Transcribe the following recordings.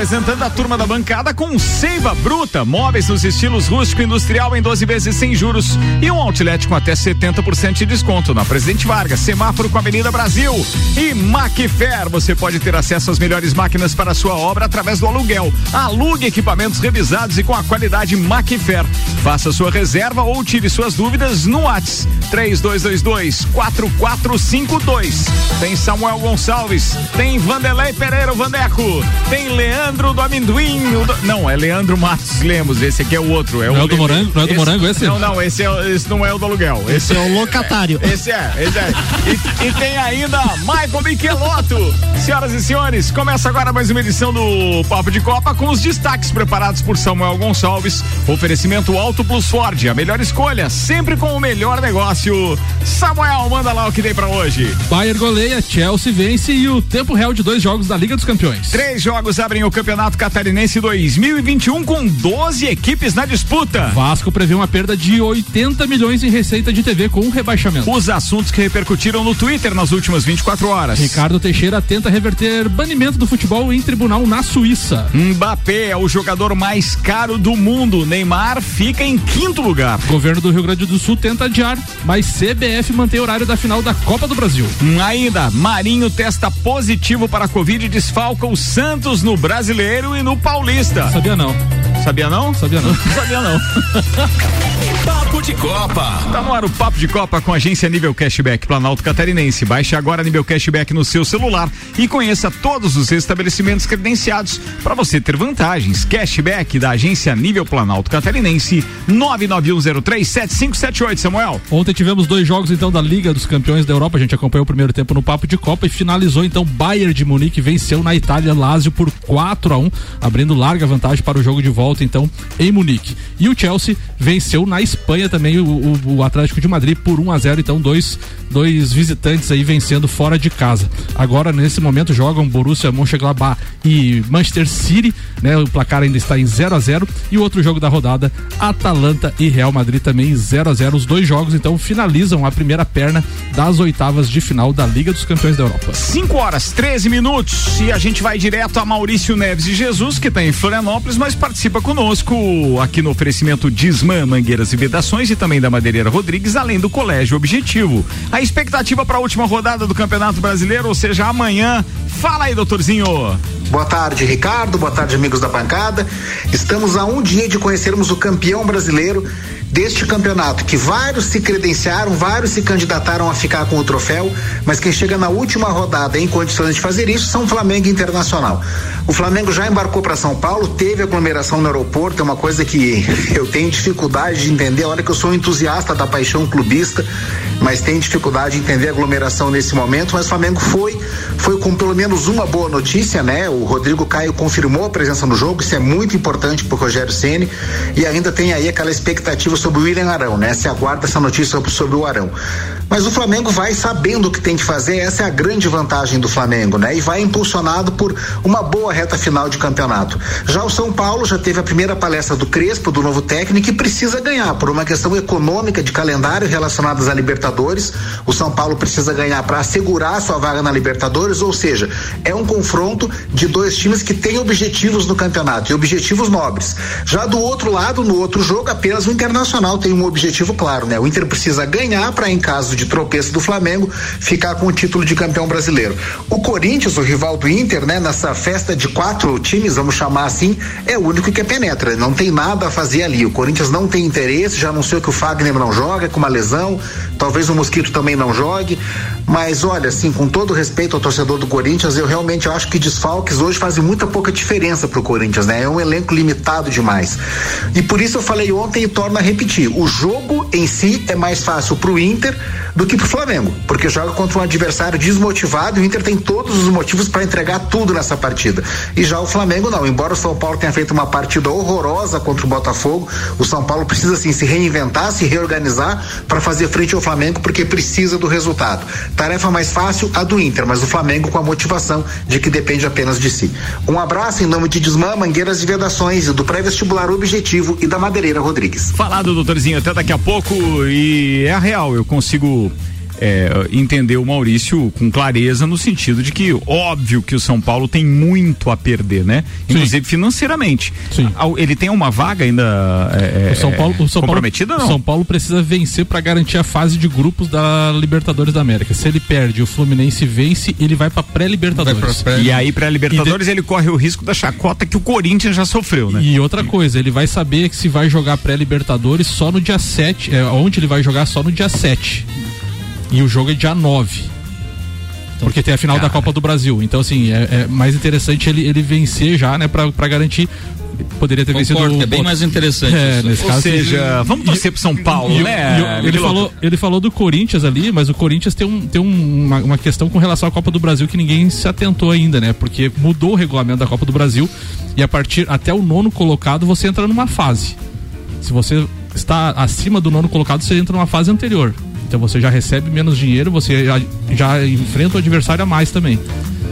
apresentando a turma da bancada com Seiva Bruta, móveis nos estilos rústico e industrial em 12 vezes sem juros e um outlet com até 70% de desconto na Presidente Vargas, semáforo com a Avenida Brasil e Macfair. Você pode ter acesso às melhores máquinas para a sua obra através do aluguel. Alugue equipamentos revisados e com a qualidade Macfair. Faça sua reserva ou tire suas dúvidas no WhatsApp 3222 4452. Tem Samuel Gonçalves, tem Vanderlei Pereira, Vandeco, tem Leandro do Amendoim, do, não, é Leandro Matos Lemos, esse aqui é o outro. É não o é o do Morango? Não é do esse, Morango esse? Não, não, esse, é, esse não é o do aluguel. Esse, esse é o locatário. Esse é, esse é. E, e tem ainda Michael Michelotto. Senhoras e senhores, começa agora mais uma edição do Papo de Copa com os destaques preparados por Samuel Gonçalves. Oferecimento Auto Plus Ford, a melhor escolha, sempre com o melhor negócio. Samuel, manda lá o que tem pra hoje. Bayern goleia, Chelsea vence e o tempo real de dois jogos da Liga dos Campeões. Três jogos abrem o Campeonato Catarinense 2021 com 12 equipes na disputa. Vasco prevê uma perda de 80 milhões em receita de TV com um rebaixamento. Os assuntos que repercutiram no Twitter nas últimas 24 horas. Ricardo Teixeira tenta reverter banimento do futebol em tribunal na Suíça. Mbappé é o jogador mais caro do mundo. Neymar fica em quinto lugar. Governo do Rio Grande do Sul tenta adiar, mas CBF mantém o horário da final da Copa do Brasil. Ainda, Marinho testa positivo para a Covid e desfalca o Santos no Brasileiro e no Paulista. Sabia não. Sabia não? Sabia não. Sabia não. Papo de Copa. Tá no ar o Papo de Copa com a agência Nível Cashback Planalto Catarinense. Baixe agora Nível Cashback no seu celular e conheça todos os estabelecimentos credenciados para você ter vantagens. Cashback da agência Nível Planalto Catarinense 991037578, Samuel. Ontem tivemos dois jogos então da Liga dos Campeões da Europa. A gente acompanhou o primeiro tempo no Papo de Copa e finalizou então Bayern de Munique venceu na Itália Lazio por 4 a 1, abrindo larga vantagem para o jogo de volta então em Munique. E o Chelsea venceu na Espanha também o, o, o Atlético de Madrid por 1 a 0, então dois dois visitantes aí vencendo fora de casa. Agora nesse momento jogam Borussia Mönchengladbach e Manchester City, né? O placar ainda está em 0 a 0 e o outro jogo da rodada Atalanta e Real Madrid também 0 a 0. Os dois jogos então finalizam a primeira perna das oitavas de final da Liga dos Campeões da Europa. 5 horas 13 minutos e a gente vai direto a Maurício Neves e Jesus que está em Florianópolis, mas participa conosco aqui no oferecimento Disman Mangueiras e Vedações e também da Madeireira Rodrigues, além do Colégio Objetivo. A expectativa para a última rodada do Campeonato Brasileiro, ou seja, amanhã. Fala aí, doutorzinho. Boa tarde, Ricardo. Boa tarde, amigos da bancada. Estamos a um dia de conhecermos o campeão brasileiro deste campeonato, que vários se credenciaram, vários se candidataram a ficar com o troféu, mas quem chega na última rodada em condições de fazer isso são Flamengo e Internacional. O Flamengo já embarcou para São Paulo, teve aglomeração no aeroporto, é uma coisa que eu tenho dificuldade de entender. Olha que eu sou um entusiasta da paixão clubista, mas tenho dificuldade de entender a aglomeração nesse momento. Mas o Flamengo foi, foi com pelo menos uma boa notícia, né? O Rodrigo Caio confirmou a presença no jogo, isso é muito importante para o Rogério Ceni e ainda tem aí aquela expectativa sobre o William Arão, né? Se aguarda essa notícia sobre o Arão. Mas o Flamengo vai sabendo o que tem que fazer, essa é a grande vantagem do Flamengo, né? E vai impulsionado por uma boa reta final de campeonato. Já o São Paulo já teve a primeira palestra do Crespo, do novo técnico, e precisa ganhar por uma questão econômica de calendário relacionadas à Libertadores. O São Paulo precisa ganhar para assegurar sua vaga na Libertadores, ou seja, é um confronto de dois times que têm objetivos no campeonato e objetivos nobres. Já do outro lado, no outro jogo, apenas o Internacional tem um objetivo claro, né? O Inter precisa ganhar para, em caso de tropeço do Flamengo, ficar com o título de campeão brasileiro. O Corinthians, o rival do Inter, né? Nessa festa de quatro times, vamos chamar assim, é o único que penetra. Não tem nada a fazer ali. O Corinthians não tem interesse, já anunciou que o Fagner não joga com uma lesão, talvez o Mosquito também não jogue. Mas olha, assim, com todo respeito ao torcedor do Corinthians, eu realmente acho que desfalques hoje fazem muita pouca diferença pro Corinthians, né? É um elenco limitado demais. E por isso eu falei ontem e torno a repetir. O jogo em si é mais fácil pro Inter do que pro Flamengo, porque joga contra um adversário desmotivado e o Inter tem todos os motivos para entregar tudo nessa partida. E já o Flamengo não, embora o São Paulo tenha feito uma partida horrorosa contra o Botafogo, o São Paulo precisa assim se reinventar, se reorganizar para fazer frente ao Flamengo porque precisa do resultado. Tarefa mais fácil a do Inter, mas o Flamengo com a motivação de que depende apenas de si. Um abraço em nome de Desmã, Mangueiras e Vedações e do pré-vestibular Objetivo e da Madeireira Rodrigues. Falado, doutorzinho, até daqui a pouco e é a real, eu consigo é, entender o Maurício com clareza no sentido de que óbvio que o São Paulo tem muito a perder, né? Inclusive Sim. financeiramente. Sim. Ele tem uma vaga ainda é, o São Paulo, o São comprometida Paulo, não? São Paulo precisa vencer para garantir a fase de grupos da Libertadores da América. Se ele perde, o Fluminense vence, ele vai para pré-Libertadores. Pré e aí pré-Libertadores de... ele corre o risco da chacota que o Corinthians já sofreu, né? E outra coisa, ele vai saber que se vai jogar pré-Libertadores só no dia 7, é, onde ele vai jogar só no dia 7. E o jogo é dia 9. Porque tem a final Cara. da Copa do Brasil. Então, assim, é, é, mais interessante ele, ele vencer já, né, pra, pra garantir poderia ter Concordo, vencido. É bem mais interessante. É, Ou caso, seja, vamos torcer pro São Paulo, e, né? E, ele, falou, ele falou do Corinthians ali, mas o Corinthians tem, um, tem um, uma, uma, questão com relação à Copa do Brasil que ninguém se atentou ainda, né? Porque mudou o regulamento da Copa do Brasil e a partir até o nono colocado você entra numa fase. Se você está acima do nono colocado, você entra numa fase anterior. Então você já recebe menos dinheiro, você já, já enfrenta o adversário a mais também.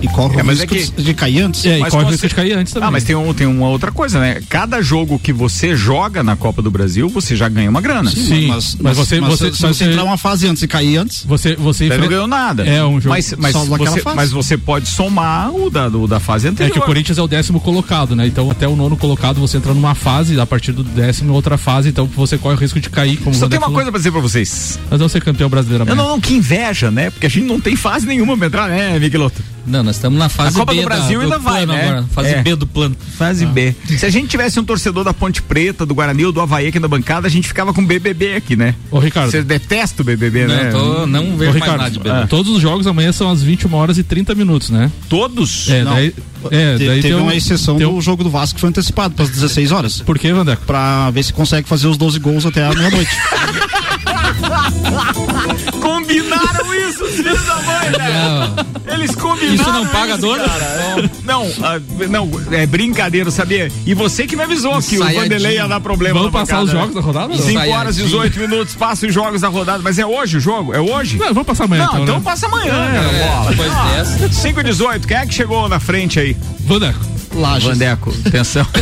E corre é, o risco é que... de cair antes. É, mas e corre o risco de cair antes também. Ah, mas tem, um, tem uma outra coisa, né? Cada jogo que você joga na Copa do Brasil, você já ganha uma grana. Sim, Sim mas, mas, você, mas você, se você, entrar uma fase antes e cair antes, você, você enfrenta... não ganhou nada. É um jogo mas, mas, você, mas você pode somar o da, do, da fase anterior. É que o Corinthians é o décimo colocado, né? Então até o nono colocado você entra numa fase, a partir do décimo outra fase, então você corre o risco de cair. Como Só tem uma coisa pra dizer pra vocês. Nós vamos ser campeão brasileiro amanhã. Não, não, que inveja, né? Porque a gente não tem fase nenhuma pra entrar, né, Migueloto? Não, nós estamos na fase a Copa B do Brasil da, ainda vai, né? Agora, fase é. B do plano. Fase ah. B. Se a gente tivesse um torcedor da Ponte Preta, do Guarani ou do Havaí aqui na bancada, a gente ficava com BBB aqui, né? Ô, Ricardo. Você detesta o BBB, não, né? Tô, não vejo Ô, Ricardo, mais nada de BBB. Ah. Todos os jogos amanhã são às 21 horas e 30 minutos, né? Todos? É, não. daí, é, daí teve uma exceção tem... do jogo do Vasco que foi antecipado para as 16 horas. Por quê, Vandeco? Pra ver se consegue fazer os 12 gols até a meia-noite. Combinaram isso, os filhos da mãe, né? Eles combinaram. Isso não paga isso, dor? Não, uh, não, é brincadeira, sabia? E você que me avisou que o Vanderlei ia dar problema. Vamos passar os jogos da rodada? 5 horas e 18 minutos, passa os jogos da rodada. Mas é hoje o jogo? É hoje? Não, vamos passar amanhã. Não, então, então né? passa amanhã, é, bola. Depois ah, dessa. 5 e 18, quem é que chegou na frente aí? Vandeco. Lages. Vandeco, atenção.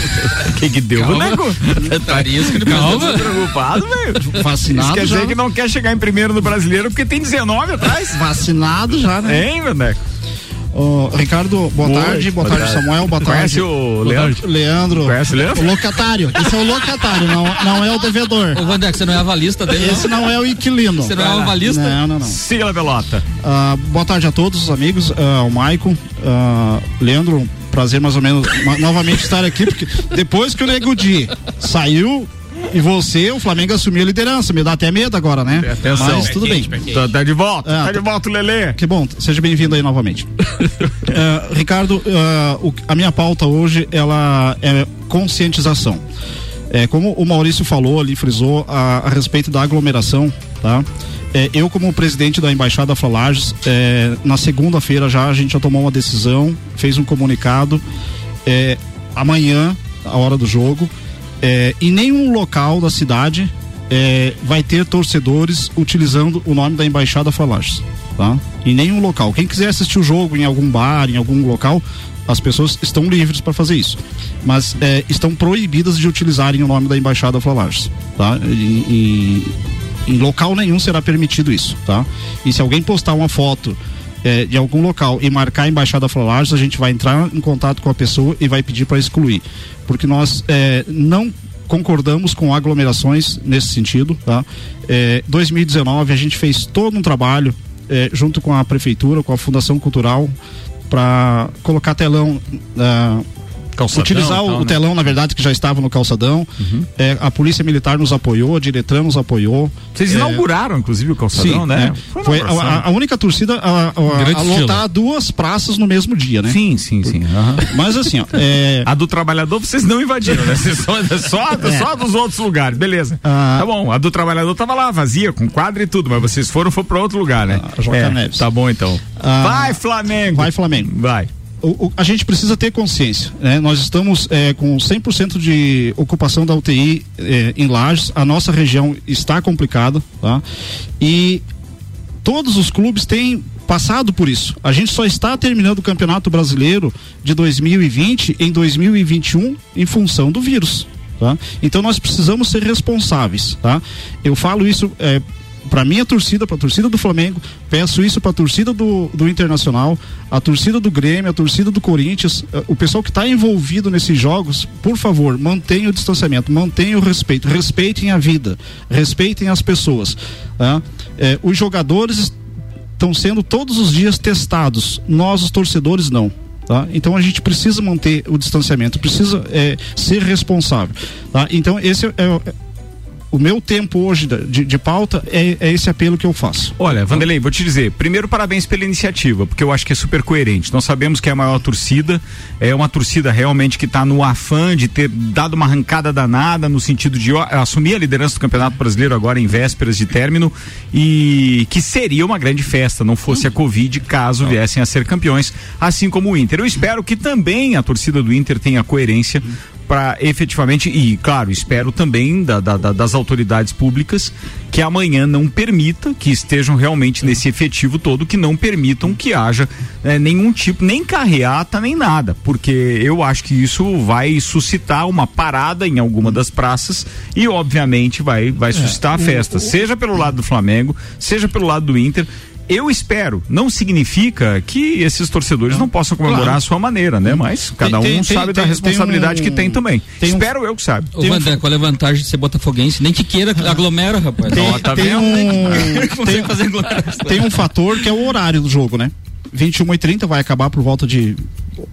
O que que deu, Calma. Vandeco? Tá risco de Calma. preocupado, velho. Vacinado Isso quer dizer que não quer chegar em primeiro no brasileiro porque tem 19 atrás. Vacinado já, né? Hein, Vandeco? Oh, Ricardo, boa Oi, tarde. Boa, boa tarde, tarde, Samuel. Boa Conhece tarde. o Leandro? Leandro. Conhece o Leandro? O locatário. Esse é o locatário, não, não é o devedor. Ô, Vandeco, você não é avalista dele? Esse não, não é o inquilino. Você não é avalista? Não, não, não. Siga a pelota. Uh, boa tarde a todos os amigos. Uh, o Maicon, uh, Leandro, prazer mais ou menos novamente estar aqui, porque depois que o Nego Di saiu, e você, o Flamengo assumiu a liderança. Me dá até medo agora, né? Atenção. Mas tudo bem. Tá, tá, de volta. Ah, tá de volta, Lele. Que bom. Seja bem-vindo aí novamente. uh, Ricardo, uh, o, a minha pauta hoje, ela é conscientização. É, como o Maurício falou ali, frisou a, a respeito da aglomeração, tá? É, eu, como presidente da Embaixada Flalages, é, na segunda-feira já a gente já tomou uma decisão, fez um comunicado. É, amanhã, a hora do jogo, é, em nenhum local da cidade é, vai ter torcedores utilizando o nome da Embaixada Falanges. Tá? Em nenhum local. Quem quiser assistir o jogo em algum bar, em algum local, as pessoas estão livres para fazer isso. Mas é, estão proibidas de utilizarem o nome da Embaixada Falanges. Tá? Em, em, em local nenhum será permitido isso. Tá? E se alguém postar uma foto é, de algum local e marcar a Embaixada Flalages, a gente vai entrar em contato com a pessoa e vai pedir para excluir porque nós é, não concordamos com aglomerações nesse sentido. Tá? É, 2019 a gente fez todo um trabalho é, junto com a prefeitura, com a Fundação Cultural, para colocar telão uh, calçadão, utilizar o, tal, o né? telão, na verdade, que já estava no calçadão. Uhum. É, a Polícia Militar nos apoiou, a Diretran nos apoiou. Vocês é... inauguraram, inclusive, o calçadão, sim, né? É. Foi, a, a, única torcida a, a, a lotar duas praças no mesmo dia, né? Sim, sim, sim. Uhum. Mas assim, ó, é... A do trabalhador vocês não invadiram, né? só, só, é. só dos outros lugares, beleza. Ah. Tá bom, a do trabalhador tava lá, vazia, com quadro e tudo, mas vocês foram, foram pra outro lugar, né? Ah, Joca é, Neves. Tá bom, então. Ah. Vai, Flamengo! Vai, Flamengo. Vai o, a gente precisa ter consciência. Né? Nós estamos é, com 100% de ocupação da UTI é, em Lages, a nossa região está complicada, tá? E todos os clubes têm passado por isso. A gente só está terminando o Campeonato Brasileiro de 2020 em 2021 em função do vírus. Tá? Então nós precisamos ser responsáveis. Tá? Eu falo isso é, para minha torcida, para a torcida do Flamengo, peço isso para a torcida do, do Internacional, a torcida do Grêmio, a torcida do Corinthians, uh, o pessoal que está envolvido nesses jogos, por favor, mantenha o distanciamento, mantenha o respeito, respeitem a vida, respeitem as pessoas. Tá? É, os jogadores estão sendo todos os dias testados, nós, os torcedores, não. Tá? Então a gente precisa manter o distanciamento, precisa é, ser responsável. Tá? Então esse é, é o meu tempo hoje de, de pauta é, é, esse apelo que eu faço. Olha, Vanderlei, vou te dizer, primeiro parabéns pela iniciativa, porque eu acho que é super coerente. Nós sabemos que é a maior torcida, é uma torcida realmente que está no afã de ter dado uma arrancada danada no sentido de ó, assumir a liderança do Campeonato Brasileiro agora em vésperas de término e que seria uma grande festa, não fosse a Covid, caso viessem a ser campeões, assim como o Inter. Eu espero que também a torcida do Inter tenha coerência para efetivamente, e claro, espero também da, da, da, das autoridades públicas que amanhã não permita, que estejam realmente nesse efetivo todo, que não permitam que haja né, nenhum tipo, nem carreata, nem nada, porque eu acho que isso vai suscitar uma parada em alguma das praças e, obviamente, vai, vai é, suscitar a festa, seja pelo lado do Flamengo, seja pelo lado do Inter eu espero. Não significa que esses torcedores não, não possam comemorar claro. a sua maneira, né? Mas cada tem, um tem, sabe tem, da responsabilidade um... que tem também. espero eu que sabe. Ô, Vandré, um... qual é a vantagem de ser botafoguense? Nem que queira aglomera, rapaz. Tem, Não, tá tem um... tem, tem um fator que é o horário do jogo, né? 21 e 30 vai acabar por volta de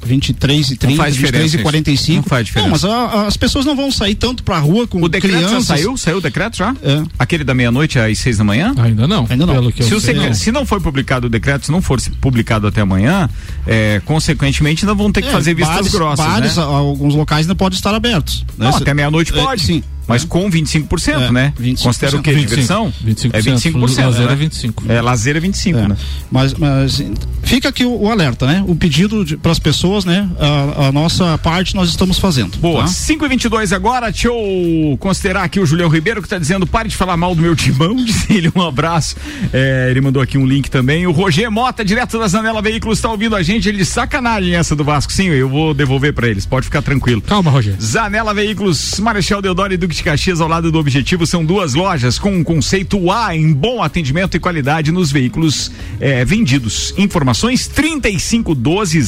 23 e 30, 23 e 45. Não faz diferença. Não, mas a, as pessoas não vão sair tanto pra rua com O decreto crianças. já saiu? Saiu o decreto já? É. Aquele da meia-noite às seis da manhã? Ainda não. Ainda não. Se, sei, não. se, não. for publicado o decreto, se não for publicado até amanhã, é, consequentemente ainda vão ter que é, fazer vistas bares, grossas. Bares, né? alguns locais ainda podem estar abertos. Né? Não, até meia-noite é, pode. sim. Mas com 25%, é, né? 25%. Considera o quê? 25, Diversão? 25%. É 25%. Lazer né? é 25%. É, lazer é 25%, é. né? Mas, mas fica aqui o, o alerta, né? O pedido para as pessoas, né? A, a, nossa parte nós estamos fazendo. Boa. Tá? 5 e 22 agora. Deixa eu considerar aqui o Julião Ribeiro que está dizendo: pare de falar mal do meu timão. Diz ele um abraço. É, ele mandou aqui um link também. O Roger Mota, direto da Zanela Veículos, está ouvindo a gente. Ele de sacanagem essa do Vasco. Sim, eu vou devolver para eles. Pode ficar tranquilo. Calma, Roger. Zanela Veículos, Marechal Deodoro e Duque de Caxias ao lado do Objetivo. São duas lojas com um conceito A em bom atendimento e qualidade nos veículos é, vendidos. Informações 3512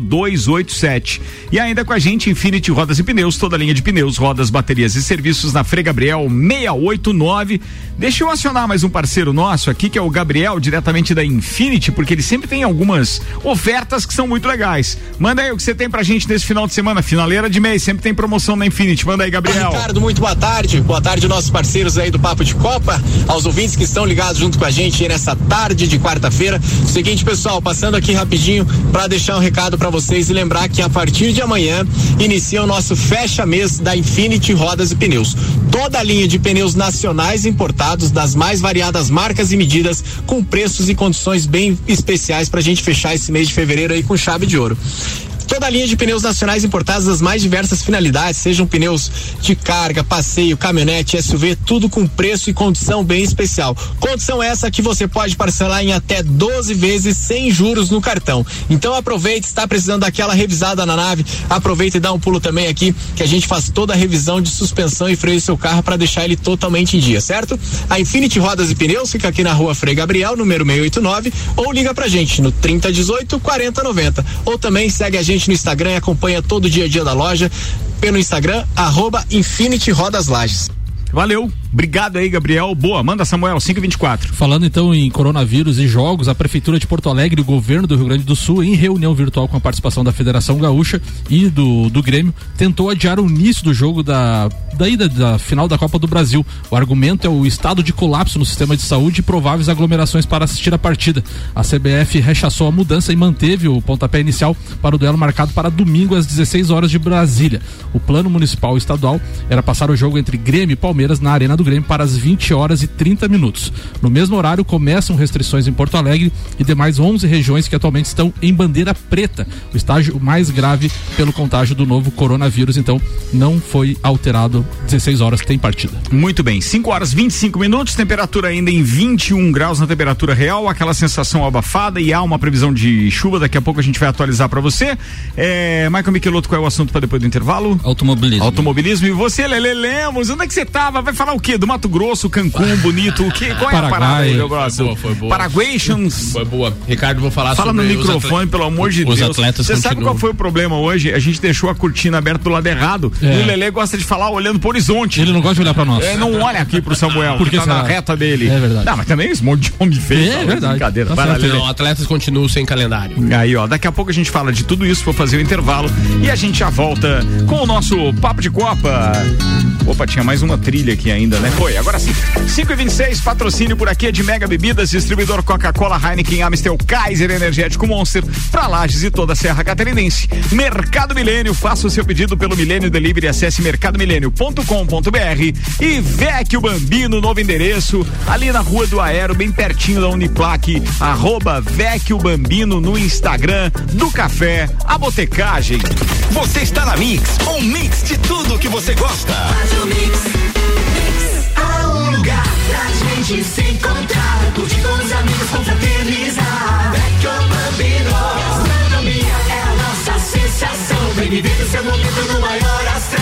0287. E ainda com a gente, Infinity Rodas e Pneus, toda linha de pneus, rodas, baterias e serviços na Frei Gabriel 689. Deixa eu acionar mais um parceiro nosso aqui, que é o Gabriel, diretamente da Infinity, porque ele sempre tem algumas ofertas que são muito legais. Manda aí o que você tem pra gente nesse final de semana, finaleira de mês, sempre tem promoção na Infinity. Manda aí, Gabriel. Ricardo, muito boa tarde. Boa tarde, nossos parceiros aí do Papo de Copa, aos ouvintes que estão ligados junto com a gente nessa tarde de quarta-feira. Seguinte, pessoal, passando aqui rapidinho para deixar um recado para vocês e lembrar que a partir de amanhã inicia o nosso fecha mês da Infinity Rodas e Pneus. Toda a linha de pneus nacionais importados das mais variadas marcas e medidas com preços e condições bem especiais para a gente fechar esse mês de fevereiro aí com chave de ouro. Toda a linha de pneus nacionais importados das mais diversas finalidades, sejam pneus de carga, passeio, caminhonete, SUV, tudo com preço e condição bem especial. Condição essa que você pode parcelar em até 12 vezes sem juros no cartão. Então aproveite, está precisando daquela revisada na nave, aproveita e dá um pulo também aqui, que a gente faz toda a revisão de suspensão e freio do seu carro para deixar ele totalmente em dia, certo? A Infinity Rodas e Pneus fica aqui na rua Frei Gabriel, número 689, ou liga pra gente no 3018 4090. Ou também segue a gente gente no Instagram e acompanha todo o dia a dia da loja pelo Instagram, arroba Infinity Rodas Lages. Valeu. Obrigado aí, Gabriel. Boa, manda Samuel, 524. Falando então em coronavírus e jogos, a Prefeitura de Porto Alegre e o governo do Rio Grande do Sul, em reunião virtual com a participação da Federação Gaúcha e do, do Grêmio, tentou adiar o início do jogo da, da ida da final da Copa do Brasil. O argumento é o estado de colapso no sistema de saúde e prováveis aglomerações para assistir a partida. A CBF rechaçou a mudança e manteve o pontapé inicial para o duelo marcado para domingo às 16 horas de Brasília. O plano municipal e estadual era passar o jogo entre Grêmio e Palmeiras na Arena do do Grêmio para as 20 horas e 30 minutos. No mesmo horário, começam restrições em Porto Alegre e demais 11 regiões que atualmente estão em bandeira preta, o estágio mais grave pelo contágio do novo coronavírus. Então, não foi alterado. 16 horas tem partida. Muito bem, 5 horas 25 minutos, temperatura ainda em 21 graus na temperatura real, aquela sensação abafada e há uma previsão de chuva. Daqui a pouco a gente vai atualizar para você. É, Michael Michelotto, qual é o assunto para depois do intervalo? Automobilismo. Automobilismo. E você, Lele Lemos, onde é que você tava? Vai falar o quê? Que? Do Mato Grosso, Cancún, bonito. O que? Qual é a Paraguai. parada aí, meu Foi grosso? boa, foi boa. Paraguations. Foi boa. Ricardo, vou falar Fala no sobre os microfone, pelo amor de os Deus. atletas Você sabe qual foi o problema hoje? A gente deixou a cortina aberta do lado errado. É. E o Lelê gosta de falar olhando pro horizonte. Ele não gosta de olhar pra nós. É, não olha aqui pro Samuel, Por que que tá na reta dele. É verdade. Não, mas também esse monte de homem feio. É tá? verdade. Brincadeira. Tá Vai lá, atletas continuam sem calendário. Aí, ó, daqui a pouco a gente fala de tudo isso, vou fazer o intervalo e a gente já volta com o nosso Papo de Copa. Opa, tinha mais uma trilha aqui ainda, né? Foi, agora sim. 5 e 26 patrocínio por aqui é de Mega Bebidas, distribuidor Coca-Cola, Heineken, Amstel, Kaiser, Energético Monster, pra Lages e toda a Serra Catarinense. Mercado Milênio, faça o seu pedido pelo Milênio Delivery, acesse mercadomilênio.com.br e Vecchio Bambino, novo endereço, ali na Rua do Aero, bem pertinho da Uniplaque, arroba Vecchio Bambino no Instagram, do Café, a Botecagem. Você está na Mix, um mix de tudo que você gosta. Um lugar pra gente se encontrar, curtir com os amigos, confraternizar. Vecchio Bambino, gastronomia é a nossa sensação. Vem viver o seu momento no maior astral.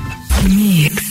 Mix.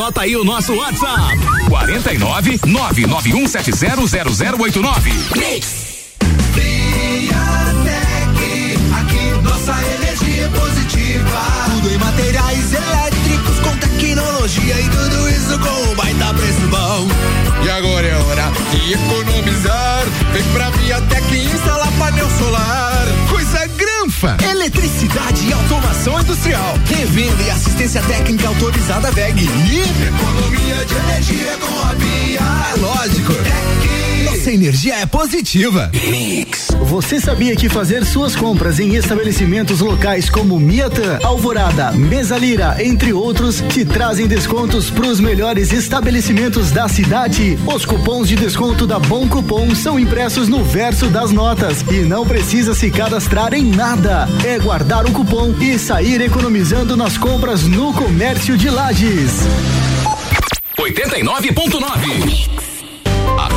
Anota aí o nosso WhatsApp: 49 991700089. Aqui nossa energia positiva. Em materiais elétricos com tecnologia e tudo isso com um baita preço bom. E agora é hora de economizar. Vem pra Viatec instalar painel solar. Eletricidade e automação industrial. Revenda e assistência técnica autorizada VEG. E economia de energia com a Via. É lógico. Nossa energia é positiva. Você sabia que fazer suas compras em estabelecimentos locais como Miatan, Alvorada, Mesa Lira, entre outros, te trazem descontos para os melhores estabelecimentos da cidade? Os cupons de desconto da Bom Cupom são impressos no verso das notas e não precisa se cadastrar em nada. É guardar o cupom e sair economizando nas compras no comércio de Lages. 89.9.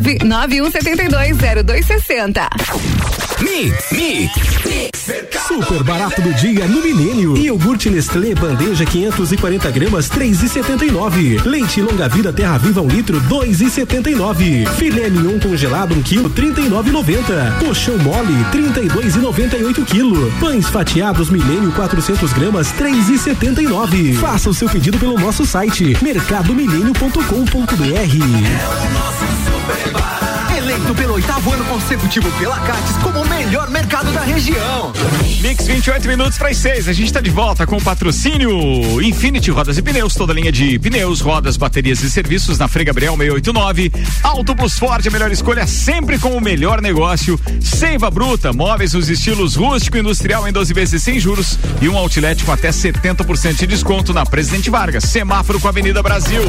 991720260. Mix, Mix. Super barato do dia no Milênio. Iogurte Nestlé bandeja 540 gramas 3,79. Leite longa vida Terra Viva um litro 2,79. Filé mignon congelado 1 quilo 39,90. Colchão mole 32,98 quilo. Pães fatiados Milênio 400 gramas 3,79. Faça o seu pedido pelo nosso site mercadomilênio.com.br. Eleito pelo oitavo ano consecutivo pela Cates como o melhor mercado da região. Mix 28 minutos para as 6. A gente está de volta com o patrocínio Infinity Rodas e Pneus, toda linha de pneus, rodas, baterias e serviços na Frei Gabriel 689. Auto Plus Ford, a melhor escolha sempre com o melhor negócio. Seiva Bruta, móveis nos estilos rústico e industrial em 12 vezes sem juros e um outlet com até 70% de desconto na Presidente Vargas. Semáforo com a Avenida Brasil.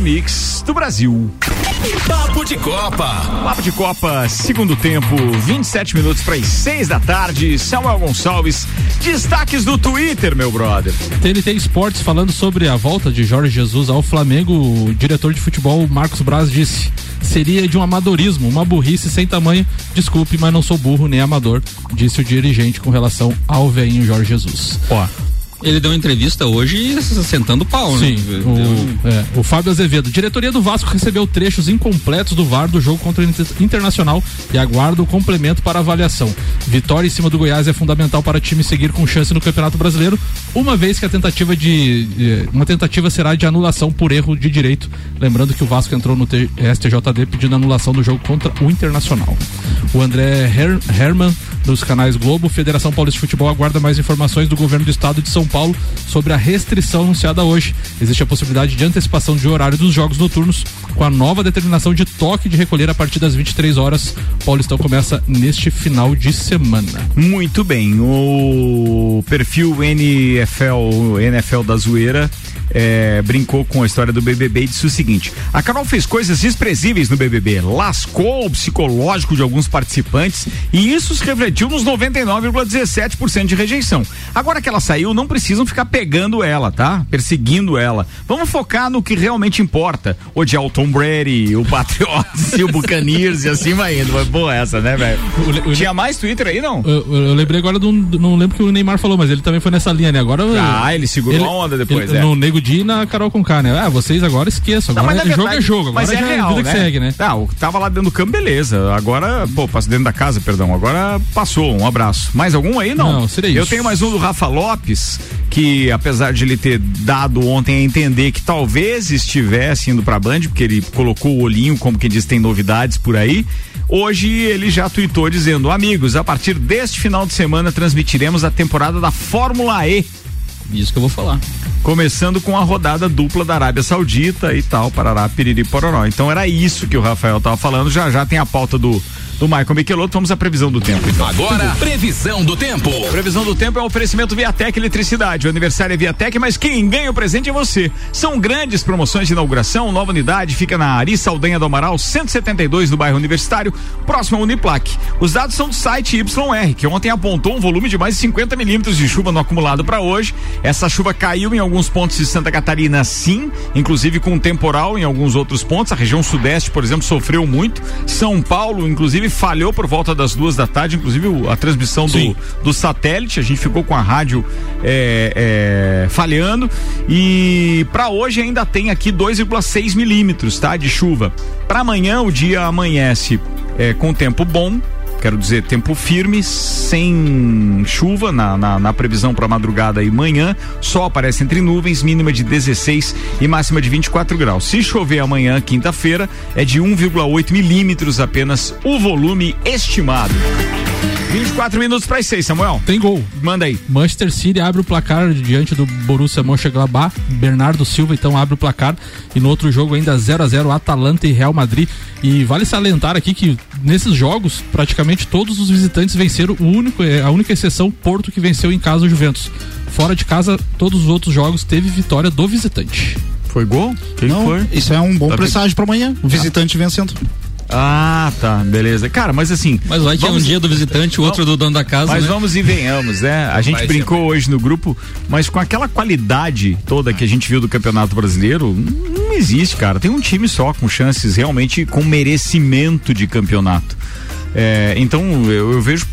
Melhor mix do Brasil. Papo de Copa. Papo de Copa, segundo tempo, 27 minutos para as 6 da tarde. Samuel Gonçalves, destaques do Twitter, meu brother. TNT Esportes falando sobre a volta de Jorge Jesus ao Flamengo, o diretor de futebol Marcos Braz disse: seria de um amadorismo, uma burrice sem tamanho. Desculpe, mas não sou burro nem amador, disse o dirigente com relação ao veinho Jorge Jesus. Ó. Ele deu uma entrevista hoje sentando pau, Sim, né? o, é, o Fábio Azevedo. Diretoria do Vasco recebeu trechos incompletos do VAR do jogo contra o Inter- Internacional e aguarda o complemento para avaliação. Vitória em cima do Goiás é fundamental para o time seguir com chance no Campeonato Brasileiro, uma vez que a tentativa de, uma tentativa será de anulação por erro de direito. Lembrando que o Vasco entrou no STJD pedindo anulação do jogo contra o Internacional. O André Her Herman dos canais Globo, Federação Paulista de Futebol aguarda mais informações do governo do estado de São Paulo sobre a restrição anunciada hoje. Existe a possibilidade de antecipação de horário dos jogos noturnos com a nova determinação de toque de recolher a partir das 23 horas. O Paulistão começa neste final de semana. Muito bem. O perfil NFL, NFL da Zoeira. é, brincou com a história do BBB e disse o seguinte: a Carol fez coisas desprezíveis no BBB, lascou o psicológico de alguns participantes e isso se refletiu nos 99,17% de rejeição. Agora que ela saiu, não precisam ficar pegando ela, tá? Perseguindo ela. Vamos focar no que realmente importa. Odiar o Tom Brady, o Patriots e o Buccaneers e assim vai indo. Mas boa essa, né, velho? Tinha mais Twitter aí, não? Eu, eu- eu lembrei agora do. Não lembro que o Neymar falou, mas ele também foi nessa linha, né? Agora. Ah, ele segurou a onda depois, ele- é. No Nego Di e na Carol com K, né? Ah, vocês agora esqueçam. Não, Agora mas é, jogo verdade- é jogo. Agora mas é já real, vida né? que segue, né? Ah, o que tava lá dentro do campo, beleza. Agora, pô, dentro da casa, perdão. Agora passou, um abraço. Mais algum aí? Não. Não, seria Eu isso. tenho mais um do Rafa Lopes, que apesar de ele ter dado ontem a entender que talvez estivesse indo pra Band, porque ele colocou o olhinho, como quem diz, tem novidades por aí. Hoje ele já tuitou dizendo: Amigos, a partir deste final de semana transmitiremos a temporada da Fórmula E. Isso que eu vou falar. Começando com a rodada dupla da Arábia Saudita e tal, parará, piriri, pororó. Então era isso que o Rafael tava falando. Já já tem a pauta do, do Michael Michelotto. Vamos à previsão do tempo. Então. Agora, previsão do tempo. Previsão do tempo é um oferecimento Viatec Eletricidade. O aniversário é Viatec, mas quem ganha o presente é você. São grandes promoções de inauguração. Nova unidade fica na Ari Saldanha do Amaral, 172 do bairro Universitário, próximo ao Uniplac. Os dados são do site YR, que ontem apontou um volume de mais de 50 milímetros de chuva no acumulado para hoje. Essa chuva caiu em alguns pontos de Santa Catarina, sim, inclusive com temporal em alguns outros pontos. A região sudeste, por exemplo, sofreu muito. São Paulo, inclusive, falhou por volta das duas da tarde, inclusive a transmissão do, do satélite. A gente ficou com a rádio é, é, falhando. E para hoje ainda tem aqui 2,6 milímetros, tá? De chuva. Para amanhã, o dia amanhece é, com tempo bom. Quero dizer, tempo firme, sem chuva na, na, na previsão para madrugada e manhã. Sol aparece entre nuvens, mínima de 16 e máxima de 24 graus. Se chover amanhã, quinta-feira, é de 1,8 milímetros apenas o volume estimado. 24 minutos para as 6, Samuel. Tem gol. Manda aí. Manchester City abre o placar diante do Borussia Mönchengladbach. Bernardo Silva então abre o placar e no outro jogo ainda 0 a 0 Atalanta e Real Madrid. E vale salientar aqui que nesses jogos praticamente todos os visitantes venceram. O único é a única exceção Porto que venceu em casa o Juventus. Fora de casa todos os outros jogos teve vitória do visitante. Foi gol? Quem Não, foi? Isso é um bom Tá presságio para amanhã. O visitante vencendo. Ah, tá, beleza. Cara, mas assim. Mas vai que é um dia do visitante, o outro do dono da casa, Mas né? vamos e venhamos, né? A gente Vai brincou hoje no grupo, mas com aquela qualidade toda que a gente viu do Campeonato Brasileiro, não existe, cara. Tem um time só com chances realmente com merecimento de campeonato. É, então eu, eu vejo.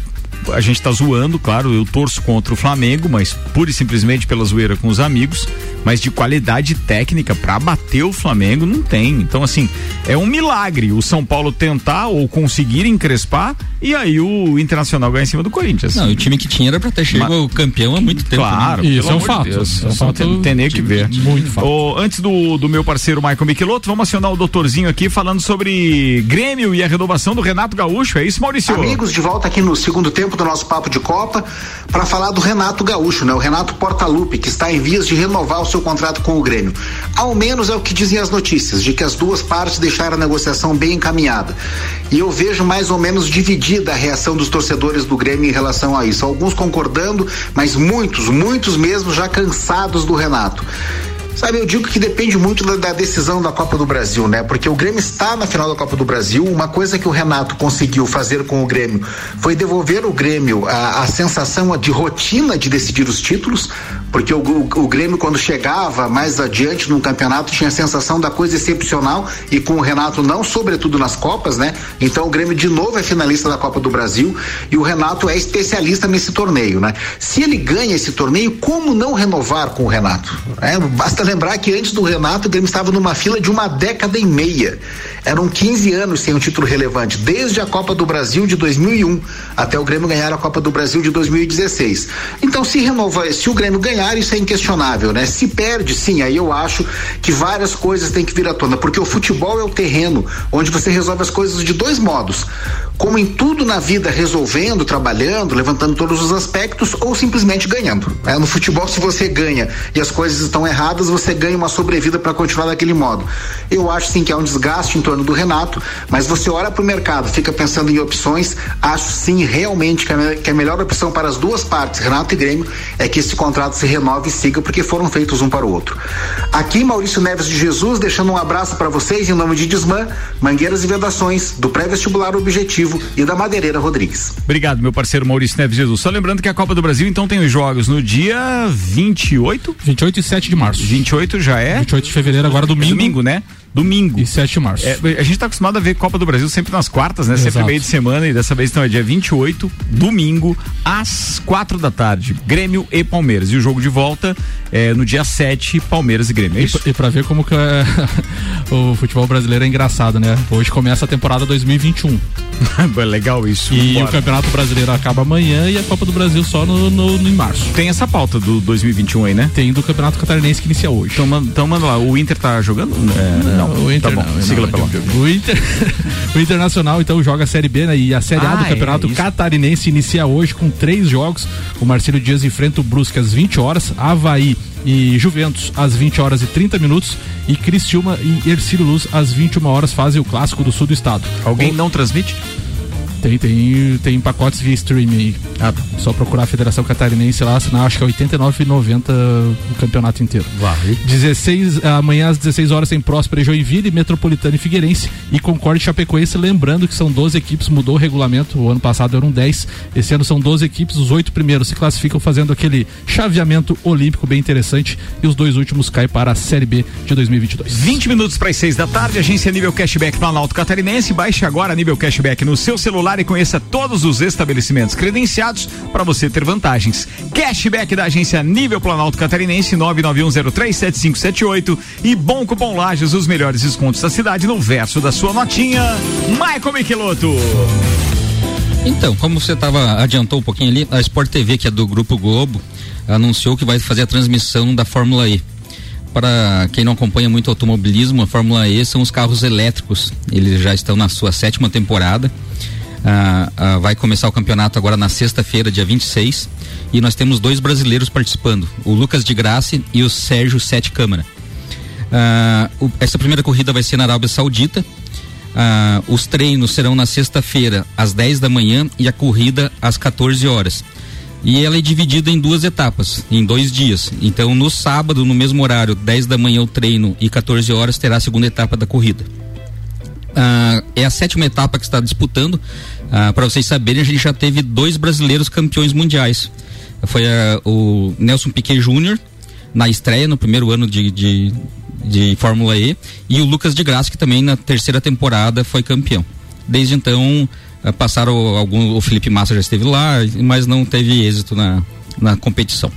A gente tá zoando, claro, eu torço contra o Flamengo, mas pura e simplesmente pela zoeira com os amigos, mas de qualidade técnica pra bater o Flamengo não tem. Então, assim, é um milagre o São Paulo tentar ou conseguir encrespar e aí o Internacional ganhar em cima do Corinthians. Não, o time que tinha era pra ter chegado ao campeão há muito tempo. Claro, né? amor de Deus, é um só fato tem, tem nem o que ver. Muito fato. Ô, antes do, do meu parceiro Michael Michelotto, vamos acionar o doutorzinho aqui falando sobre Grêmio e a renovação do Renato Gaúcho. É isso, Maurício? Amigos, de volta aqui no segundo tempo do nosso Papo de Copa para falar do Renato Gaúcho, né? O Renato Portaluppi, que está em vias de renovar o seu contrato com o Grêmio. Ao menos é o que dizem as notícias, de que as duas partes deixaram a negociação bem encaminhada. E eu vejo mais ou menos dividida a reação dos torcedores do Grêmio em relação a isso. Alguns concordando, mas muitos, muitos mesmo já cansados do Renato. Sabe, eu digo que depende muito da, da, decisão da Copa do Brasil, né? Porque o Grêmio está na final da Copa do Brasil. Uma coisa que o Renato conseguiu fazer com o Grêmio foi devolver o Grêmio a, a sensação de rotina de decidir os títulos, porque o, o, o, Grêmio, quando chegava mais adiante no campeonato, tinha a sensação da coisa excepcional e com o Renato não, sobretudo nas Copas, né? Então o Grêmio de novo é finalista da Copa do Brasil e o Renato é especialista nesse torneio, né? Se ele ganha esse torneio, como não renovar com o Renato? É, basta lembrar que antes do Renato, o Grêmio estava numa fila de uma década e meia. Eram 15 anos sem um título relevante, desde a Copa do Brasil de 2001 até o Grêmio ganhar a Copa do Brasil de 2016. Então, se renovar, se o Grêmio ganhar, isso é inquestionável, né? Se perde, sim, aí eu acho que várias coisas têm que vir à tona, porque o futebol é o terreno onde você resolve as coisas de dois modos. Como em tudo na vida, resolvendo, trabalhando, levantando todos os aspectos ou simplesmente ganhando. Né? No futebol, se você ganha e as coisas estão erradas, você ganha uma sobrevida para continuar daquele modo. Eu acho sim que há um desgaste em torno do Renato, mas você olha para o mercado, fica pensando em opções, acho sim realmente que a, que a, melhor opção para as duas partes, Renato e Grêmio, é que esse contrato se renove e siga, porque foram feitos um para o outro. Aqui, Maurício Neves de Jesus, deixando um abraço para vocês em nome de Desmã, Mangueiras e Vedações, do pré-vestibular Objetivo e da Madeireira Rodrigues. Obrigado, meu parceiro Maurício Neves Jesus. Só lembrando que a Copa do Brasil então tem os jogos no dia 28? 28 e 7 de março. 28 já é? 28 de fevereiro, agora domingo. Domingo, né? Domingo. E 7 de março. É, a gente tá acostumado a ver Copa do Brasil sempre nas quartas, né? Exato. Sempre meio de semana e dessa vez então é dia 28, domingo, às quatro da tarde. Grêmio e Palmeiras. E o jogo de volta é no dia 7, Palmeiras e Grêmio. É isso? E, e pra ver como que é, o futebol brasileiro é engraçado, né? Hoje começa a temporada 2021. Legal isso. E Bora. o Campeonato Brasileiro acaba amanhã e a Copa do Brasil só no, no, no, em março. Tem essa pauta do 2021 aí, né? Tem do Campeonato Catarinense que inicia hoje. Então, então manda lá. O Inter tá jogando? É, não, o Inter tá bom. não. Sigla pela. O Inter, o Internacional então joga a Série B né? e a Série A Ah, do é, Campeonato isso. Catarinense inicia hoje com três jogos. O Marcelo Dias enfrenta o Brusque às 20 horas, Havaí e Juventus às 20 horas e 30 minutos e Criciúma e Ercílio Luz às 21 horas fazem o clássico do sul do estado. Alguém não transmite? Tem, tem, tem pacotes via streaming aí. Ah, Só procurar a Federação Catarinense lá, assinar, acho que é R$ 89,90 o campeonato inteiro. Vai. 16, amanhã às 16 horas tem Próspera e Joinville, Metropolitana e Figueirense e Concorde Chapecoense, lembrando que são 12 equipes, mudou o regulamento, o ano passado eram 10, esse ano são 12 equipes, os oito primeiros se classificam fazendo aquele chaveamento olímpico bem interessante e os dois últimos caem para a Série B de 2022. 20 minutos para as 6 da tarde, agência Nível Cashback Planalto Catarinense. Baixe agora Nível Cashback no seu celular e conheça todos os estabelecimentos credenciados para você ter vantagens. Cashback da agência Nível Planalto Catarinense 991037578 e Bom Cupom Lages, os melhores descontos da cidade no verso da sua notinha. Michael Michelotto. Então, como você tava, adiantou um pouquinho ali, a Sport TV, que é do Grupo Globo, anunciou que vai fazer a transmissão da Fórmula E. Para quem não acompanha muito automobilismo, a Fórmula E são os carros elétricos. Eles já estão na sua sétima temporada. Ah, ah, vai começar o campeonato agora na sexta-feira, dia 26. E nós temos dois brasileiros participando: o Lucas de Graça e o Sérgio Sete Câmara. Ah, o- essa primeira corrida vai ser na Arábia Saudita. Os treinos serão na sexta-feira, às 10 da manhã, e a corrida às 14 horas. E ela é dividida em duas etapas, em dois dias. Então, no sábado, no mesmo horário, 10 da manhã o treino e 14 horas, terá a segunda etapa da corrida. É a sétima etapa que está disputando. Para vocês saberem, a gente já teve dois brasileiros campeões mundiais. Foi ah, o Nelson Piquet Júnior, na estreia, no primeiro ano de, de, de Fórmula E, e o Lucas de Graça, que também na terceira temporada foi campeão. Desde então, ah, passaram algum. O Felipe Massa já esteve lá, mas não teve êxito na, na competição.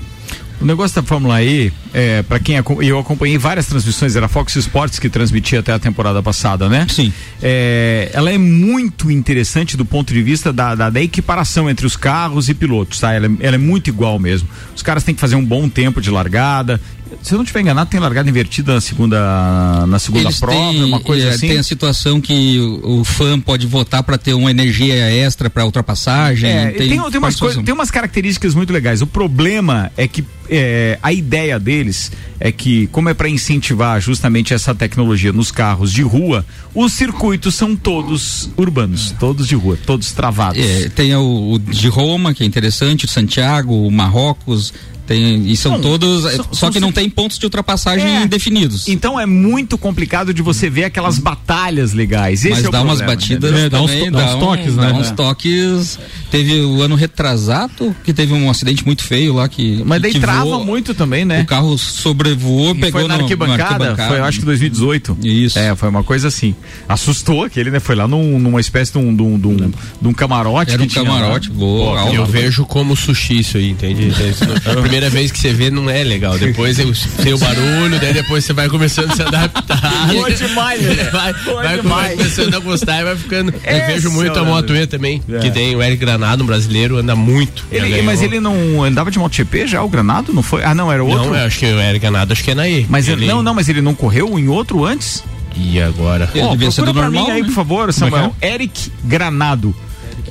O negócio da Fórmula E, é, para quem eu acompanhei várias transmissões, era Fox Sports que transmitia até a temporada passada, né? Sim. É, ela é muito interessante do ponto de vista da, da, da equiparação entre os carros e pilotos, tá? Ela, é- ela é muito igual mesmo. Os caras têm que fazer um bom tempo de largada. Se eu não estiver enganado, tem largada invertida na segunda, na segunda Eles prova, têm, uma coisa eh, assim. Tem a situação que o, o fã pode votar para ter uma energia extra para ultrapassagem. É, tem, tem, tem, umas coisas, tem umas características muito legais. O problema é que é, a ideia deles é que, como é para incentivar justamente essa tecnologia nos carros de rua, os circuitos são todos urbanos, todos de rua, todos travados. É, tem o, o de Roma, que é interessante, o Santiago, o Marrocos, tem, e são São- todos. são- só são que não tem pontos de ultrapassagem É. definidos. Então é muito complicado de você ver aquelas batalhas legais. Esse Mas é o dá umas problema, batidas entendeu? também, dá, um- dá uns É. toques. Teve o ano retrasado, que teve um acidente muito feio lá que. Mas daí que trava voou- muito também, né? O carro sobrevoou, E pegou foi na no- arquibancada, foi acho que 2018. Isso. É, foi uma coisa assim. Assustou aquele, né? Foi lá num- numa espécie de um, de um, de um, de um camarote. Era que um tinha camarote, lá. voou Pô. Eu vejo como sushi isso aí, entende? A primeira vez que você vê não é legal. Depois eu- tem o barulho, daí depois você vai começando a se adaptar. Boa demais, né? Vai, Boa vai demais. começando a gostar e vai ficando. Esse eu vejo é muito o a Moto. E também, É. que tem o Eric Granado, um brasileiro, anda muito. Ele- mas ele não andava de MotoGP já, o Granado? Não foi? Ah, não, era outro? Não, eu acho que o Eric Granado, acho que é na E. Mas ele, Ele- não, não, mas ele não correu em outro antes? E agora? Ele Ó, devia ser procura do pra normal, mim aí, né? por favor, é Samuel. Eric Granado.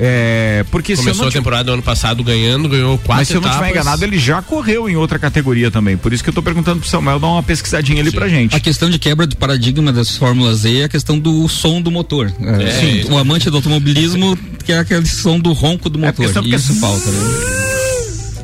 É, porque se eu Começou não a temporada do ano passado ganhando, ganhou quatro Mas se eu não estiver etapas. enganado, ele já correu em outra categoria também. Por isso que eu tô perguntando pro Samuel dar uma pesquisadinha ali pra gente. A questão de quebra de paradigma das Fórmulas E é a questão do som do motor. É, É, sim, isso. o amante do automobilismo quer aquele som do ronco do motor. questão porque- Isso falta, né?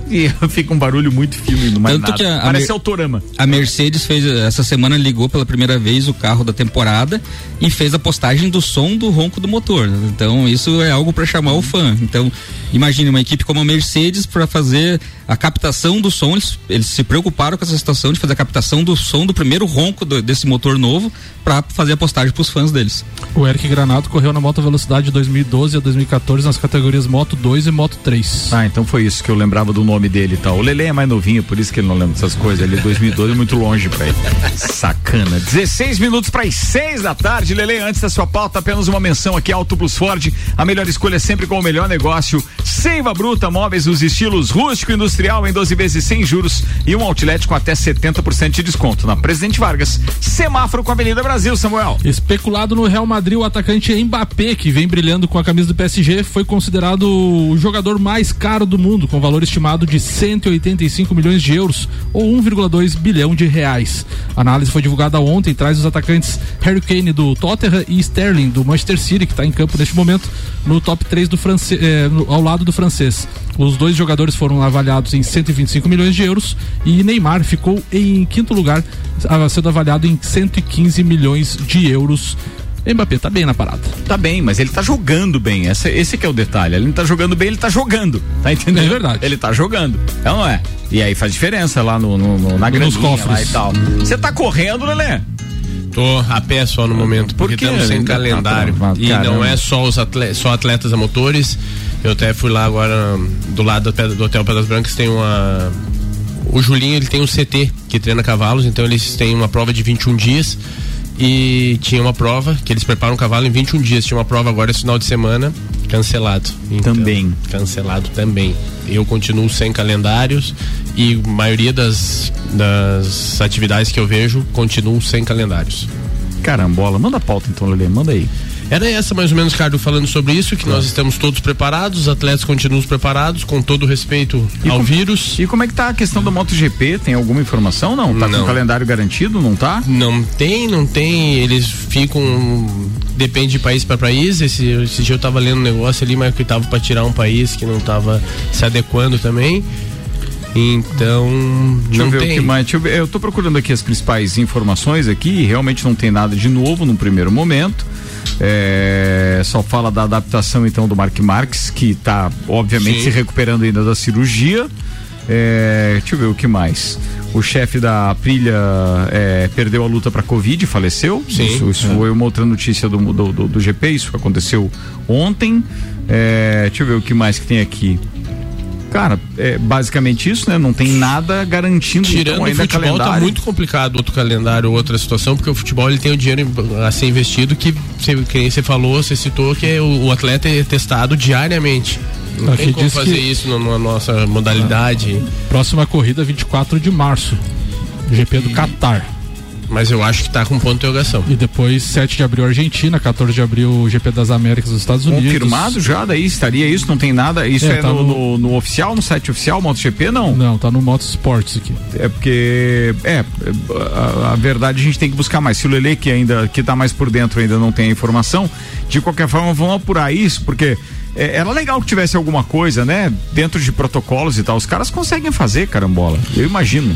E fica um barulho muito não mais Tanto nada. que a- a Parece Mer- autorama. A Mercedes fez essa semana ligou pela primeira vez o carro da temporada e fez a postagem do som do ronco do motor. Então isso é algo para chamar o fã. Então imagine uma equipe como a Mercedes para fazer a captação do som. Eles, eles se preocuparam com essa situação de fazer a captação do som do primeiro ronco do- desse motor novo para fazer a postagem para os fãs deles. O Eric Granado correu na moto velocidade de 2012 a 2014 nas categorias Moto 2 e Moto 3. Ah, então foi isso que eu lembrava do nome dele e tal. O Lele é mais novinho, por isso que ele não lembra dessas coisas. Ele 2012 é muito longe pra ele. Sacana. 16 minutos para as 6 da tarde. Lele, antes da sua pauta, apenas uma menção aqui: Auto Plus Ford. A melhor escolha sempre com o melhor negócio. Seiva Bruta, móveis nos estilos rústico, industrial Industrial em 12 vezes sem juros e um outlet com até 70% de desconto. Na Presidente Vargas, semáforo com a Avenida Brasil, Samuel. Especulado no Real Madrid, o atacante Mbappé, que vem brilhando com a camisa do PSG, foi considerado o jogador mais caro do mundo, com valor estimado de 185 milhões de euros, ou 1,2 bilhão de reais. A análise foi divulgada ontem, traz os atacantes Harry Kane do Tottenham e Sterling do Manchester City, que está em campo neste momento, no top 3 do francês, eh, ao lado do francês. Os dois jogadores foram avaliados em 125 milhões de euros e Neymar ficou em quinto lugar, ah, sendo avaliado em 115 milhões de euros. Mbappé tá bem na parada. Tá bem, mas ele tá jogando bem. Esse, esse que é o detalhe. Ele não tá jogando bem, ele tá jogando. Tá entendendo? É verdade. Ele tá jogando. É ou não é? E aí faz diferença lá no, no- no- na cofres. lá e tal. Você tá correndo, Lelê? Tô a pé só no momento, porque quê? estamos sem tá calendário. travado, e não é só os atletas, só atletas a motores. Eu até fui lá agora do lado do, Hotel Pedras Brancas tem uma o Julinho ele tem um CT que treina cavalos, então eles têm uma prova de 21 dias e tinha uma prova que eles preparam o cavalo em 21 dias. Tinha uma prova agora esse final de semana cancelado. Então, também. Cancelado também. Eu continuo sem calendários e a maioria das, das atividades que eu vejo continuam sem calendários. Carambola, manda a pauta então, Lelê, manda aí. Era essa mais ou menos, Ricardo, falando sobre isso, que nós estamos todos preparados, os atletas continuam preparados, com todo o respeito E ao como- vírus. E como é que tá a questão do MotoGP? Tem alguma informação? Não? Tá com Não. o calendário garantido? Não tá? Não tem, não tem. Eles ficam. Depende de país para país. Esse, esse dia eu tava lendo um negócio ali, mas que tava para tirar um país que não tava se adequando também. Então. Deixa não eu ver tem. o que mais. Eu, eu tô procurando aqui as principais informações aqui realmente não tem nada de novo no primeiro momento. É, só fala da adaptação então do Mark Marques, que tá obviamente Sim. se recuperando ainda da cirurgia. É, deixa eu ver o que mais. O chefe da Aprilia é, perdeu a luta para Covid, faleceu. Sim. Isso, isso É. foi uma outra notícia do, do, do, do GP, isso aconteceu ontem. É, deixa eu ver o que mais que tem aqui. Cara, é basicamente isso, né? Não tem nada garantindo Tirando então, o ainda futebol, calendário. tá muito complicado outro calendário, outra situação, porque o futebol ele tem o dinheiro a ser investido que, você- que nem você falou, você citou que é o, o atleta é testado diariamente. Não Aqui tem como fazer que- isso na, na nossa modalidade. Próxima corrida 24 de março. GP do Catar. Mas eu acho que tá com ponto de interrogação. E depois 7 de abril Argentina, 14 de abril o GP das Américas dos Estados Unidos. Confirmado já, daí estaria isso, não tem nada. Isso É, é, tá no, no- no- oficial, no site oficial, MotoGP, não? Não, tá no Motorsports aqui. É porque, é, a, a verdade a gente tem que buscar mais. Se o Lele, que ainda, que tá mais por dentro, ainda não tem a informação, de qualquer forma, vamos apurar isso, porque é, era legal que tivesse alguma coisa, né, dentro de protocolos e tal. Os caras conseguem fazer, carambola. Eu imagino.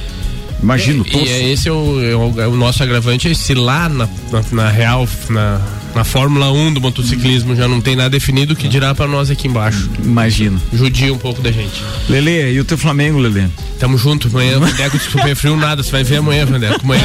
Imagino, E é, esse é o, é o- é o nosso agravante, é se lá na, na, na real, na, na Fórmula 1 do motociclismo já não tem nada definido, o que dirá pra nós aqui embaixo. Imagino. Judia um pouco da gente. Lele, e o teu Flamengo, Lele? Tamo junto, amanhã, Vandeco de pé frio, nada, você vai ver amanhã, Vandeco. Amanhã.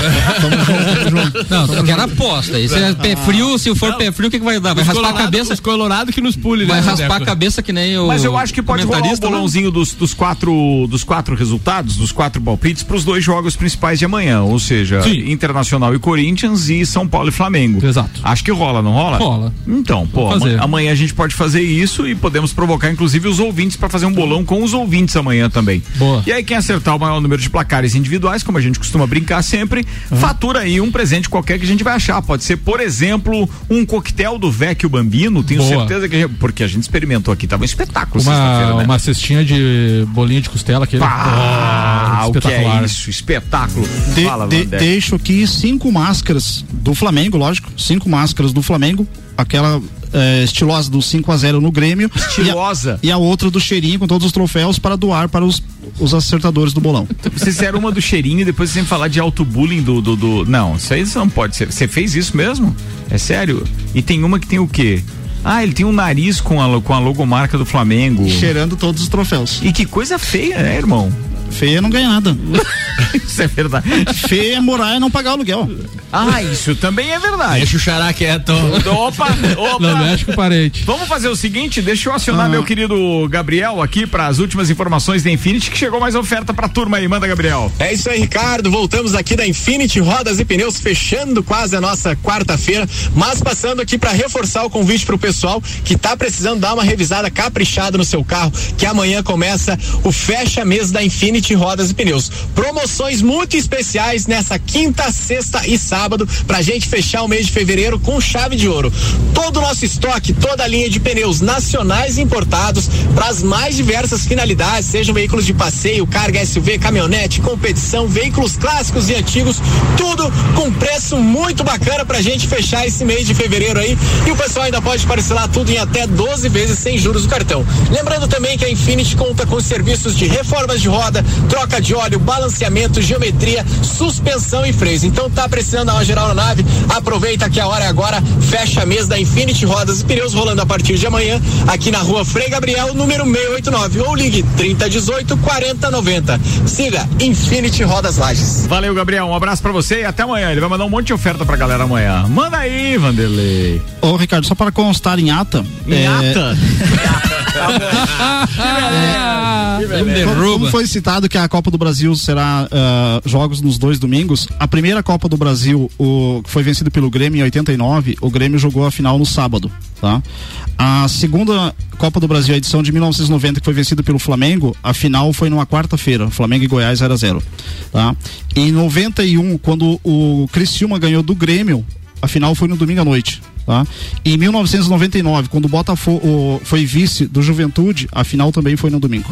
Não, eu quero aposta. Isso é pé frio, se for pé frio, o que, que vai dar? Vai Os raspar a cabeça? Os colorado que nos pule, Vai né, raspar a cabeça que nem o. Mas eu acho que pode rolar o bolãozinho dos, dos, quatro, dos quatro resultados, dos quatro palpites, para os dois jogos principais de amanhã. Ou seja, Sim. Internacional e Corinthians e São Paulo e Flamengo. Exato. Acho que rola, não rola? Rola. Então, pô, Vamos fazer. ama- amanhã a gente pode fazer isso e podemos provocar, inclusive, os ouvintes para fazer um bolão com os ouvintes amanhã também. Boa. E aí, quem acertar o maior número de placares individuais, como a gente costuma brincar sempre, Uhum. fatura aí um presente qualquer que a gente vai achar. Pode ser, por exemplo, um coquetel do Vecchio Bambino. Tenho Boa. certeza que. Porque a gente experimentou aqui, tava um espetáculo sexta-feira, Uma, né? uma cestinha de bolinha de costela aquele. Ah, o que é isso? Espetáculo. De- Fala, de- deixo aqui cinco máscaras do Flamengo, lógico. Cinco máscaras do Flamengo. Aquela eh, estilosa do 5 a 0 no Grêmio. Estilosa. E a, e a outra do cheirinho com todos os troféus para doar para os, os acertadores do bolão. Vocês fizeram uma do cheirinho e depois vocês falar de auto-bullying do, do, do- Não, isso aí não pode ser. Você fez isso mesmo? É sério? E tem uma que tem o quê? Ah, ele tem um nariz com a, com a logomarca do Flamengo. Cheirando todos os troféus. E que coisa feia, né, irmão? Feia não ganha nada. Isso é verdade. Feia é morar e não pagar aluguel. Ah, isso também é verdade. Deixa o xará quieto. Opa, opa. Não mexe com o parente. Vamos fazer o seguinte, deixa eu acionar Ah. meu querido Gabriel aqui para as últimas informações da Infinity, que chegou mais oferta pra turma aí. Manda, Gabriel. É isso aí, Ricardo. Voltamos aqui da Infinity Rodas e Pneus, fechando quase a nossa quarta-feira, mas passando aqui para reforçar o convite para o pessoal que tá precisando dar uma revisada caprichada no seu carro, que amanhã começa o fecha mês da Infinity Rodas e Pneus. Promoções muito especiais nessa quinta, sexta e sábado pra gente fechar o mês de fevereiro com chave de ouro. Todo o nosso estoque, toda a linha de pneus nacionais importados para as mais diversas finalidades, sejam veículos de passeio, carga SUV, caminhonete, competição, veículos clássicos e antigos, tudo com preço muito bacana pra gente fechar esse mês de fevereiro aí. E o pessoal ainda pode parcelar tudo em até 12 vezes sem juros do cartão. Lembrando também que a Infinity conta com serviços de reformas de roda, troca de óleo, balanceamento, geometria, suspensão e freios. Então tá precisando dar uma geral na nave? Aproveita que a hora é agora, fecha mês da Infinity Rodas e Pneus rolando a partir de amanhã aqui na rua Frei Gabriel, número 689 ou ligue 3018 4090. Siga Infinity Rodas Lages. Valeu, Gabriel. Um abraço pra você e até amanhã. Ele vai mandar um monte de oferta pra galera amanhã. Manda aí, Vanderlei. Ô, Ricardo, só para constar em ata. Em é, ata? Como, como foi citado que a Copa do Brasil será ah, jogos nos dois domingos, a primeira Copa do Brasil, o, foi vencido pelo Grêmio em 89, o Grêmio jogou a final no sábado, tá? A segunda Copa do Brasil, a edição de 1990, que foi vencida pelo Flamengo, a final foi numa quarta-feira, Flamengo e Goiás 0 a 0 tá? Em 91, quando o Criciúma ganhou do Grêmio, a final foi no domingo à noite. Tá? Em 1999, quando o Botafogo foi vice do Juventude, a final também foi no domingo.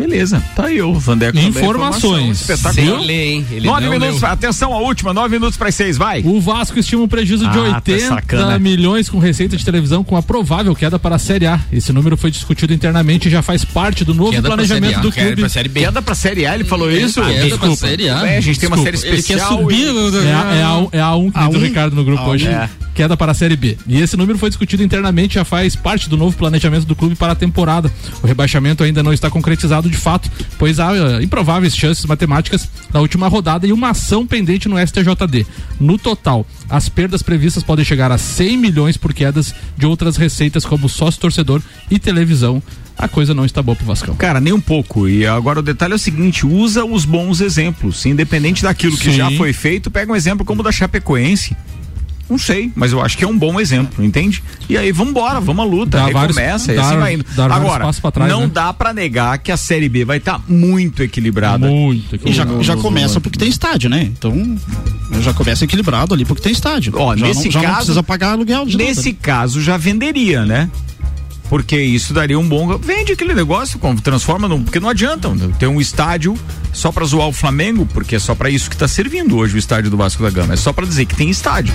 Beleza, tá aí o Vandeco. também, Informações. informação Espetacular. Sem ler, hein? Ele Nove não minutos, leu. atenção, a última, nove minutos para seis, vai. O Vasco estima um prejuízo de Ah, tá 80 sacana. milhões com receita de televisão com a provável queda para a Série A. Esse número foi discutido internamente e já faz parte do novo Queda pra planejamento Série A, do queda clube. pra Série B. Queda pra Série A, ele falou isso? Queda pra Desculpa. Série A. É, a gente tem uma série Desculpa. Ele quer especial. subir e- no- É a, é a, é a um que A um? Ricardo no grupo A um. hoje. É. Queda para a Série B. E esse número foi discutido internamente já faz parte do novo planejamento do clube para a temporada. O rebaixamento ainda não está concretizado de fato, pois há eh, improváveis chances matemáticas na última rodada e uma ação pendente no STJD. No total, as perdas previstas podem chegar a 100 milhões por quedas de outras receitas como sócio torcedor e televisão. A coisa não está boa pro Vascão. Cara, nem um pouco. E agora o detalhe é o seguinte: usa os bons exemplos. Independente daquilo que Sim. já foi feito, pega um exemplo como o da Chapecoense. Não sei, mas eu acho que é um bom exemplo, entende? E aí vamos embora, vamos à luta, Dá vários- recomeça e dar- assim vai indo. dar vários Agora, trás, não né? dá pra negar que a Série B vai estar muito equilibrada. Muito E já, já começa porque tem estádio, né? Então já começa equilibrado ali porque tem estádio. Ó, já nesse não, já caso, não precisa pagar aluguel de Nesse nada. caso já venderia, né? Porque isso daria um bom. Vende aquele negócio, como- transforma num. Porque não adianta ter um estádio só pra zoar o Flamengo, porque é só pra isso que tá servindo hoje o estádio do Vasco da Gama. É só pra dizer que tem estádio.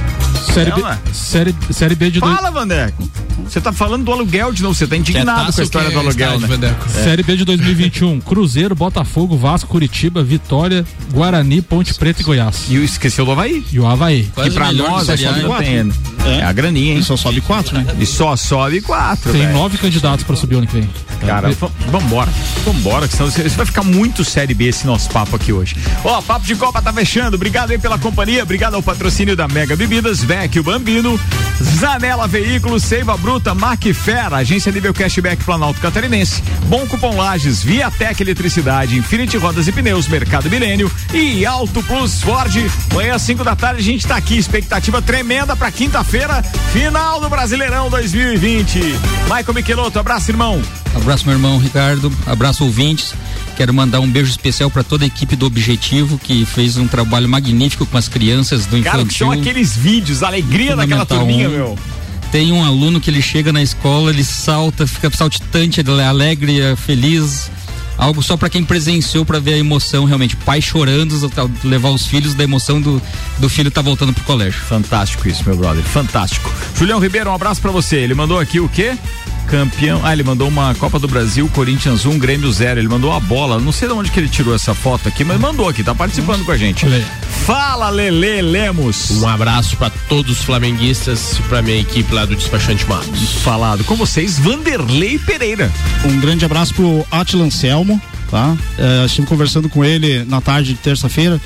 Série, É, B, não é? série, série B de dois- Fala, Vandeco. Você tá falando do aluguel de novo, você tá indignado com a história do aluguel, né? É. Série B de 2021, Cruzeiro, Botafogo, Vasco, Curitiba, Vitória, Guarani, Ponte Preta e Goiás. E o esqueceu do Havaí. E o Havaí. que pra nós é, só tem, é a graninha, hein? só sobe quatro, né? E só sobe quatro, Tem velho. nove candidatos pra subir ano que vem. Cara, vambora. Vambora, que senão isso vai ficar muito Série B esse nosso papo aqui hoje. Ó, Papo de Copa tá fechando. Obrigado aí pela companhia. Obrigado ao patrocínio da Mega Bebidas, Vecchio Bambino, Zanela Veículos, Seiva Bruta, Macfera, Agência Nível Cashback Planalto Catarinense, Bom Cupom Lages, Viatec Eletricidade, Infinity Rodas e Pneus, Mercado Milênio e Auto Plus Ford. Amanhã às 5 da tarde a gente tá aqui. Expectativa tremenda pra quinta-feira, final do Brasileirão 2020. Michael Michelotto, abraço, irmão. Abraço, meu irmão Ricardo. Abraço, ouvintes. Quero mandar um beijo especial para toda a equipe do Objetivo, que fez um trabalho magnífico com as crianças do Cara, infantil. são aqueles vídeos, a alegria daquela turminha, um. meu. Tem um aluno que ele chega na escola, ele salta, fica saltitante, ele é alegre, é feliz. Algo só para quem presenciou para ver a emoção realmente. Pai chorando, levar os filhos da emoção do, do filho tá voltando pro colégio. Fantástico isso, meu brother. Fantástico. Julião Ribeiro, um abraço pra você. Ele mandou aqui o quê? Campeão. Ah, ele mandou uma Copa do Brasil, Corinthians 1, Grêmio 0. Ele mandou a bola. Não sei de onde que ele tirou essa foto aqui, mas mandou aqui, tá participando com a gente. Fala, Lele Lemos. Um abraço pra todos os flamenguistas e pra minha equipe lá do Despachante Matos. Falado com vocês, Vanderlei Pereira. Um grande abraço pro Atila Anselmo, tá? tá? É, estive conversando com ele na tarde de terça-feira.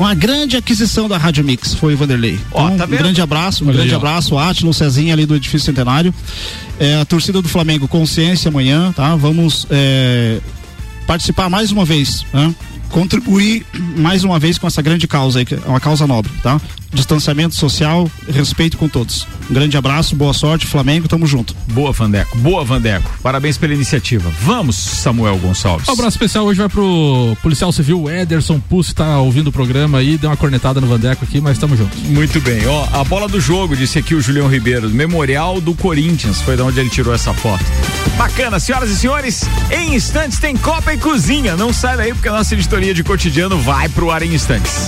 Uma grande aquisição da Rádio Mix foi o Vanderlei. Ó, Então, tá um grande abraço, um Olha grande aí, abraço, Átilo, Cezinha ali do Edifício Centenário. É, a torcida do Flamengo, consciência amanhã, tá? Vamos é, participar mais uma vez, né? Contribuir mais uma vez com essa grande causa aí, que é uma causa nobre, tá? Distanciamento social, respeito com todos. Um grande abraço, boa sorte, Flamengo, tamo junto. Boa, Vandeco. Boa, Vandeco. Parabéns pela iniciativa. Vamos, Samuel Gonçalves. Um abraço especial hoje vai pro policial civil Ederson Puss, tá ouvindo o programa aí, deu uma cornetada no Vandeco aqui, mas tamo junto. Muito bem, ó, a bola do jogo, disse aqui o Julião Ribeiro, Memorial do Corinthians, foi da onde ele tirou essa foto. Bacana, senhoras e senhores, em instantes tem Copa e Cozinha, não sai daí porque a nossa editoria de cotidiano vai pro ar em instantes.